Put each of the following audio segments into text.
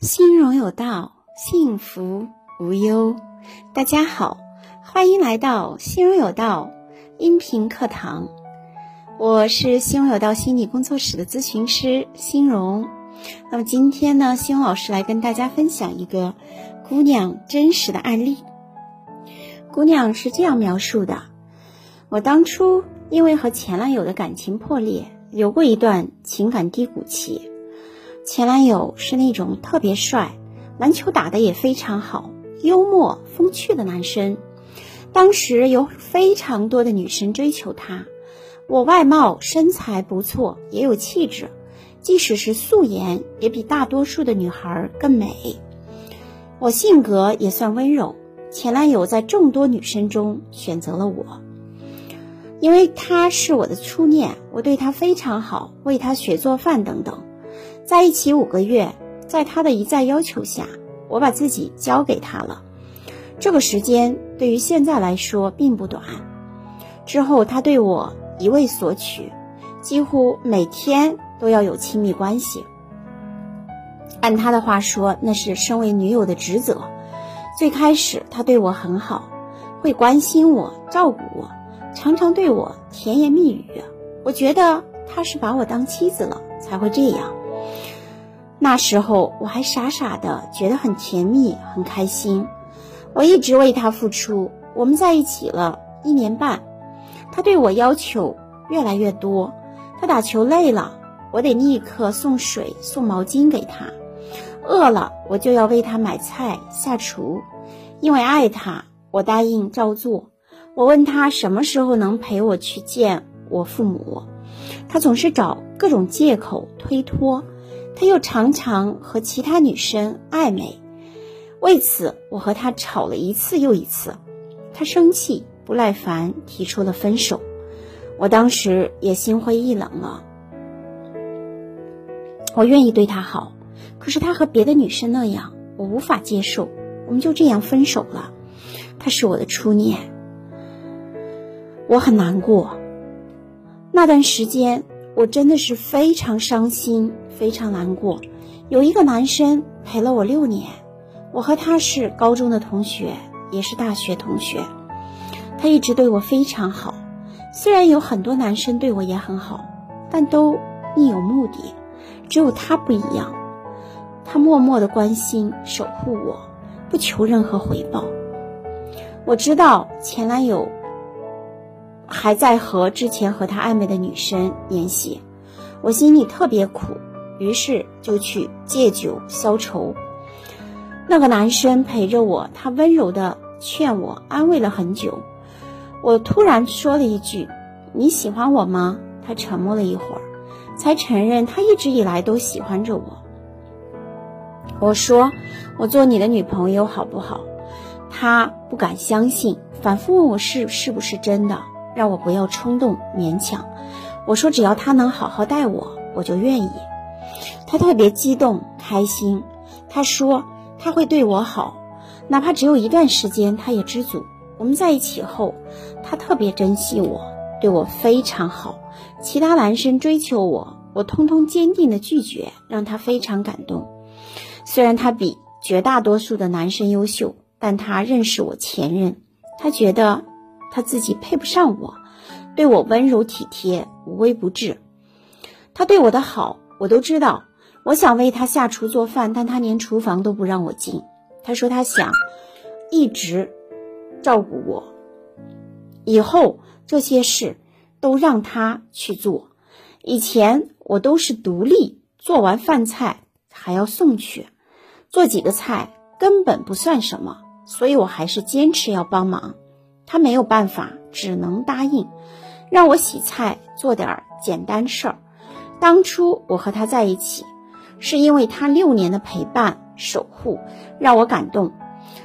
心荣有道，幸福无忧。大家好，欢迎来到心荣有道音频课堂。我是心荣有道心理工作室的咨询师心荣。那么今天呢，心荣老师来跟大家分享一个姑娘真实的案例。姑娘是这样描述的：我当初因为和前男友的感情破裂，有过一段情感低谷期。前男友是那种特别帅，篮球打得也非常好，幽默风趣的男生。当时有非常多的女生追求他。我外貌身材不错，也有气质，即使是素颜，也比大多数的女孩更美。我性格也算温柔，前男友在众多女生中选择了我，因为他是我的初恋，我对他非常好，为他学做饭等等。在一起五个月，在他的一再要求下，我把自己交给他了。这个时间对于现在来说并不短。之后他对我一味索取，几乎每天都要有亲密关系。按他的话说，那是身为女友的职责。最开始他对我很好，会关心我、照顾我，常常对我甜言蜜语。我觉得他是把我当妻子了，才会这样。那时候我还傻傻的觉得很甜蜜很开心，我一直为他付出。我们在一起了一年半，他对我要求越来越多。他打球累了，我得立刻送水送毛巾给他；饿了，我就要为他买菜下厨。因为爱他，我答应照做。我问他什么时候能陪我去见我父母，他总是找各种借口推脱。他又常常和其他女生暧昧，为此我和他吵了一次又一次。他生气不耐烦，提出了分手。我当时也心灰意冷了。我愿意对他好，可是他和别的女生那样，我无法接受。我们就这样分手了。他是我的初恋，我很难过。那段时间。我真的是非常伤心，非常难过。有一个男生陪了我六年，我和他是高中的同学，也是大学同学。他一直对我非常好，虽然有很多男生对我也很好，但都另有目的。只有他不一样，他默默的关心守护我，不求任何回报。我知道前男友。还在和之前和他暧昧的女生联系，我心里特别苦，于是就去借酒消愁。那个男生陪着我，他温柔的劝我，安慰了很久。我突然说了一句：“你喜欢我吗？”他沉默了一会儿，才承认他一直以来都喜欢着我。我说：“我做你的女朋友好不好？”他不敢相信，反复问我是是不是真的。让我不要冲动勉强，我说只要他能好好待我，我就愿意。他特别激动开心，他说他会对我好，哪怕只有一段时间，他也知足。我们在一起后，他特别珍惜我，对我非常好。其他男生追求我，我通通坚定的拒绝，让他非常感动。虽然他比绝大多数的男生优秀，但他认识我前任，他觉得。他自己配不上我，对我温柔体贴，无微不至。他对我的好，我都知道。我想为他下厨做饭，但他连厨房都不让我进。他说他想一直照顾我，以后这些事都让他去做。以前我都是独立做完饭菜还要送去，做几个菜根本不算什么，所以我还是坚持要帮忙。他没有办法，只能答应让我洗菜做点简单事儿。当初我和他在一起，是因为他六年的陪伴守护让我感动。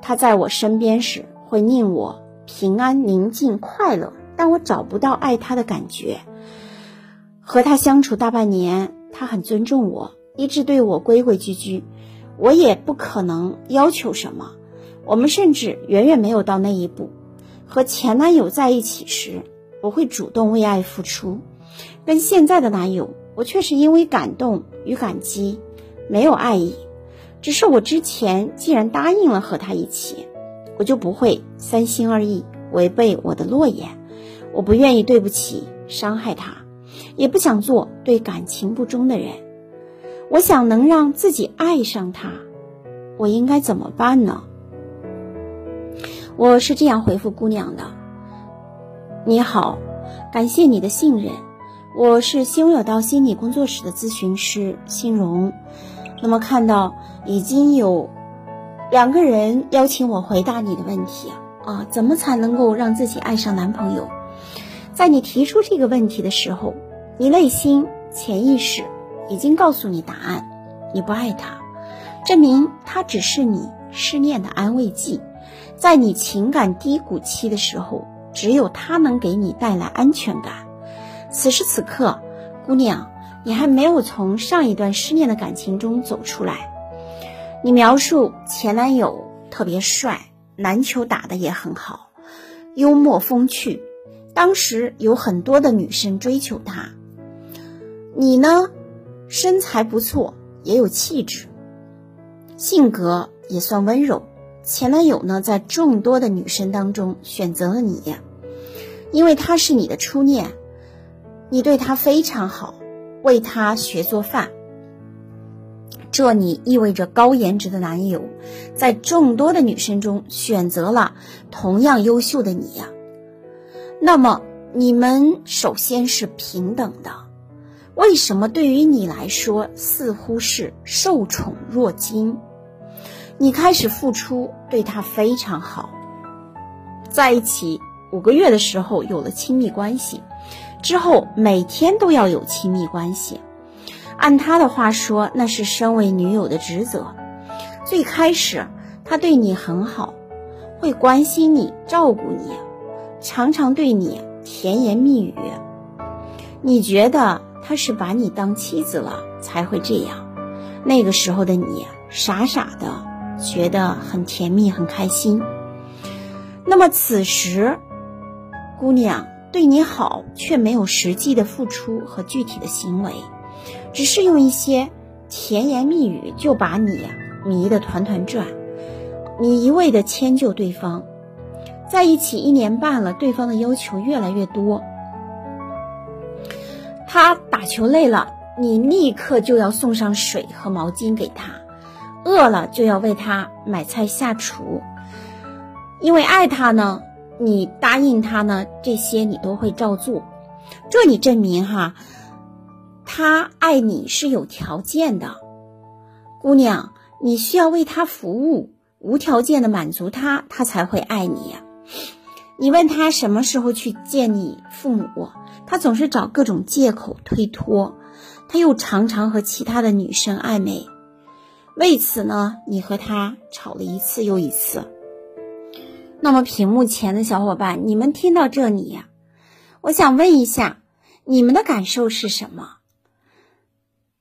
他在我身边时会令我平安、宁静、快乐，但我找不到爱他的感觉。和他相处大半年，他很尊重我，一直对我规规矩矩，我也不可能要求什么。我们甚至远远没有到那一步。和前男友在一起时，我会主动为爱付出；跟现在的男友，我却是因为感动与感激，没有爱意。只是我之前既然答应了和他一起，我就不会三心二意，违背我的诺言。我不愿意对不起、伤害他，也不想做对感情不忠的人。我想能让自己爱上他，我应该怎么办呢？我是这样回复姑娘的：“你好，感谢你的信任，我是心有道心理工作室的咨询师欣荣。那么看到已经有两个人邀请我回答你的问题啊，怎么才能够让自己爱上男朋友？在你提出这个问题的时候，你内心潜意识已经告诉你答案：你不爱他，证明他只是你失恋的安慰剂。”在你情感低谷期的时候，只有他能给你带来安全感。此时此刻，姑娘，你还没有从上一段失恋的感情中走出来。你描述前男友特别帅，篮球打得也很好，幽默风趣，当时有很多的女生追求他。你呢，身材不错，也有气质，性格也算温柔。前男友呢，在众多的女生当中选择了你，因为他是你的初恋，你对他非常好，为他学做饭。这你意味着高颜值的男友，在众多的女生中选择了同样优秀的你呀。那么你们首先是平等的，为什么对于你来说似乎是受宠若惊？你开始付出，对他非常好，在一起五个月的时候有了亲密关系，之后每天都要有亲密关系。按他的话说，那是身为女友的职责。最开始他对你很好，会关心你、照顾你，常常对你甜言蜜语。你觉得他是把你当妻子了才会这样？那个时候的你傻傻的。觉得很甜蜜，很开心。那么此时，姑娘对你好，却没有实际的付出和具体的行为，只是用一些甜言蜜语就把你迷得团团转。你一味的迁就对方，在一起一年半了，对方的要求越来越多。他打球累了，你立刻就要送上水和毛巾给他。饿了就要为他买菜下厨，因为爱他呢，你答应他呢，这些你都会照做。这你证明哈，他爱你是有条件的。姑娘，你需要为他服务，无条件的满足他，他才会爱你呀。你问他什么时候去见你父母，他总是找各种借口推脱，他又常常和其他的女生暧昧。为此呢，你和他吵了一次又一次。那么屏幕前的小伙伴，你们听到这里呀，我想问一下，你们的感受是什么？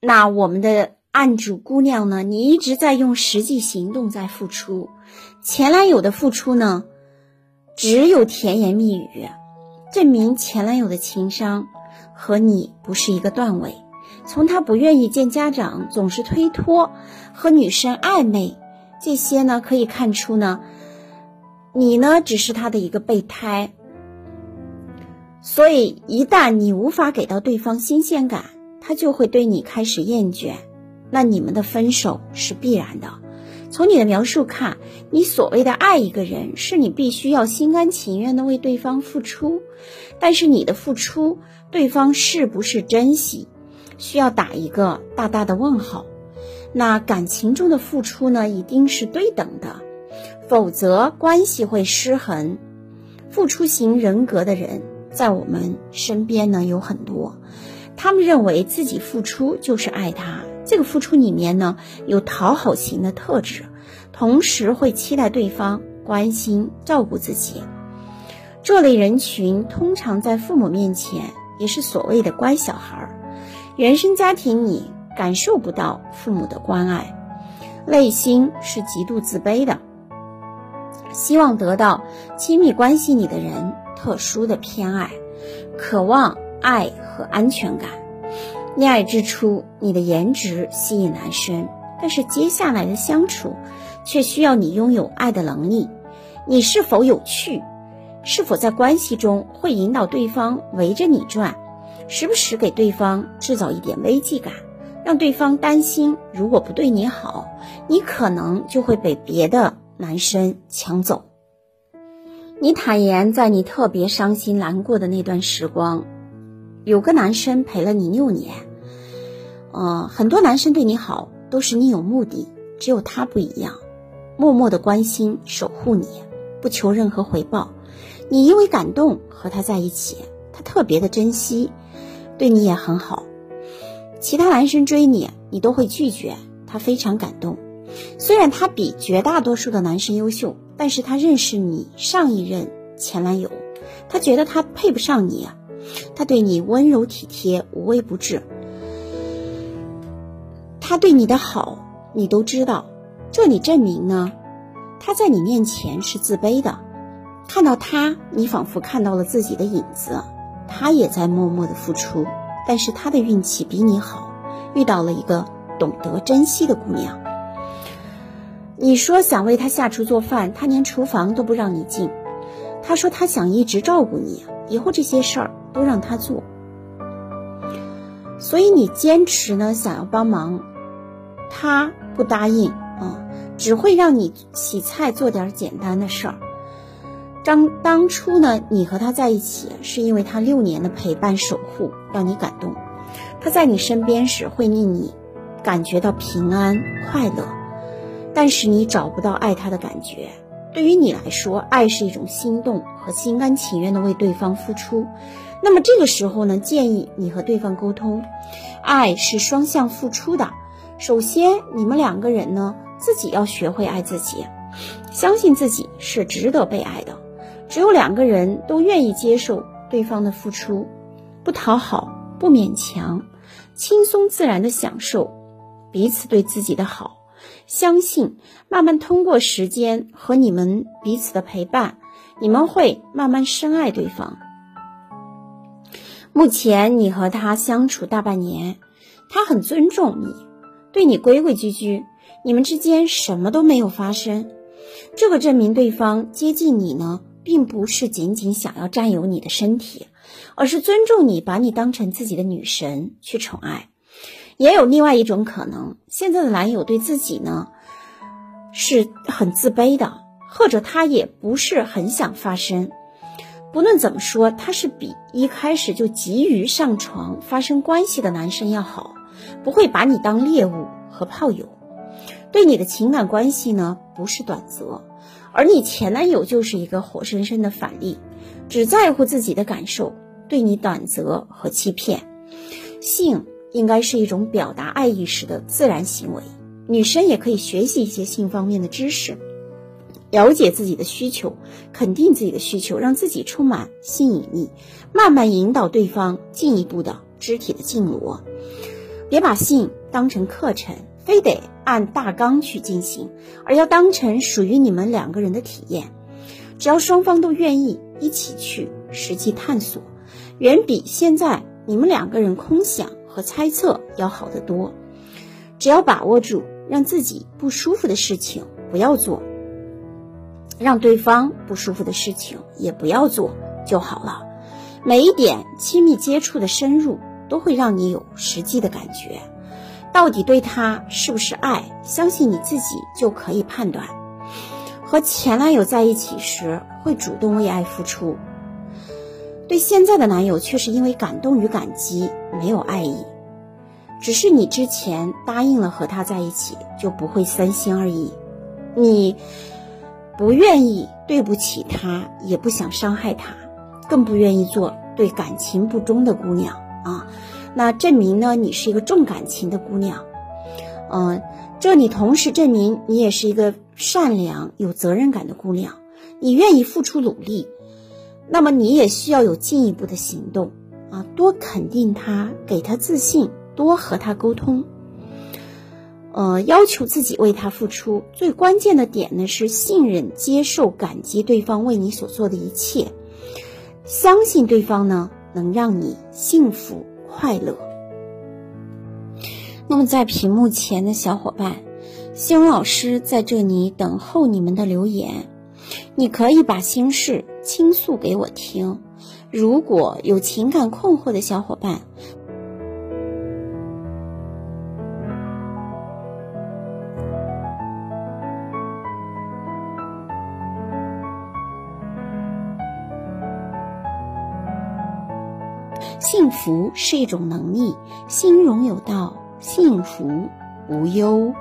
那我们的案主姑娘呢？你一直在用实际行动在付出，前男友的付出呢，只有甜言蜜语，证明前男友的情商和你不是一个段位。从他不愿意见家长，总是推脱，和女生暧昧，这些呢可以看出呢，你呢只是他的一个备胎。所以一旦你无法给到对方新鲜感，他就会对你开始厌倦，那你们的分手是必然的。从你的描述看，你所谓的爱一个人，是你必须要心甘情愿的为对方付出，但是你的付出，对方是不是珍惜？需要打一个大大的问号。那感情中的付出呢，一定是对等的，否则关系会失衡。付出型人格的人在我们身边呢有很多，他们认为自己付出就是爱他。这个付出里面呢有讨好型的特质，同时会期待对方关心照顾自己。这类人群通常在父母面前也是所谓的乖小孩儿。原生家庭里感受不到父母的关爱，内心是极度自卑的，希望得到亲密关系里的人特殊的偏爱，渴望爱和安全感。恋爱之初，你的颜值吸引男生，但是接下来的相处，却需要你拥有爱的能力。你是否有趣？是否在关系中会引导对方围着你转？时不时给对方制造一点危机感，让对方担心，如果不对你好，你可能就会被别的男生抢走。你坦言，在你特别伤心难过的那段时光，有个男生陪了你六年。呃，很多男生对你好都是你有目的，只有他不一样，默默的关心守护你，不求任何回报。你因为感动和他在一起，他特别的珍惜，对你也很好。其他男生追你，你都会拒绝，他非常感动。虽然他比绝大多数的男生优秀，但是他认识你上一任前男友，他觉得他配不上你，他对你温柔体贴，无微不至。他对你的好，你都知道，这里证明呢，他在你面前是自卑的。看到他，你仿佛看到了自己的影子。他也在默默的付出，但是他的运气比你好，遇到了一个懂得珍惜的姑娘。你说想为他下厨做饭，他连厨房都不让你进。他说他想一直照顾你，以后这些事儿都让他做。所以你坚持呢，想要帮忙，他不答应啊，只会让你洗菜做点简单的事儿。当当初呢，你和他在一起，是因为他六年的陪伴守护让你感动。他在你身边时会令你感觉到平安快乐，但是你找不到爱他的感觉。对于你来说，爱是一种心动和心甘情愿的为对方付出。那么这个时候呢，建议你和对方沟通，爱是双向付出的。首先，你们两个人呢，自己要学会爱自己，相信自己是值得被爱的。只有两个人都愿意接受对方的付出，不讨好，不勉强，轻松自然的享受彼此对自己的好，相信慢慢通过时间和你们彼此的陪伴，你们会慢慢深爱对方。目前你和他相处大半年，他很尊重你，对你规规矩矩，你们之间什么都没有发生，这个证明对方接近你呢。并不是仅仅想要占有你的身体，而是尊重你，把你当成自己的女神去宠爱。也有另外一种可能，现在的男友对自己呢是很自卑的，或者他也不是很想发生。不论怎么说，他是比一开始就急于上床发生关系的男生要好，不会把你当猎物和炮友，对你的情感关系呢不是短则。而你前男友就是一个活生生的反例，只在乎自己的感受，对你短则和欺骗。性应该是一种表达爱意时的自然行为，女生也可以学习一些性方面的知识，了解自己的需求，肯定自己的需求，让自己充满吸引力，慢慢引导对方进一步的肢体的进罗。别把性当成课程。非得按大纲去进行，而要当成属于你们两个人的体验。只要双方都愿意一起去实际探索，远比现在你们两个人空想和猜测要好得多。只要把握住让自己不舒服的事情不要做，让对方不舒服的事情也不要做就好了。每一点亲密接触的深入，都会让你有实际的感觉。到底对他是不是爱？相信你自己就可以判断。和前男友在一起时，会主动为爱付出；对现在的男友，却是因为感动与感激，没有爱意。只是你之前答应了和他在一起，就不会三心二意。你不愿意对不起他，也不想伤害他，更不愿意做对感情不忠的姑娘啊。那证明呢，你是一个重感情的姑娘，嗯，这里同时证明你也是一个善良、有责任感的姑娘，你愿意付出努力，那么你也需要有进一步的行动。啊，多肯定他，给他自信，多和他沟通，呃，要求自己为他付出，最关键的点呢是信任、接受、感激对方为你所做的一切，相信对方呢能让你幸福。快乐。那么，在屏幕前的小伙伴，希望老师在这里等候你们的留言。你可以把心事倾诉给我听。如果有情感困惑的小伙伴，福是一种能力，心容有道，幸福无忧。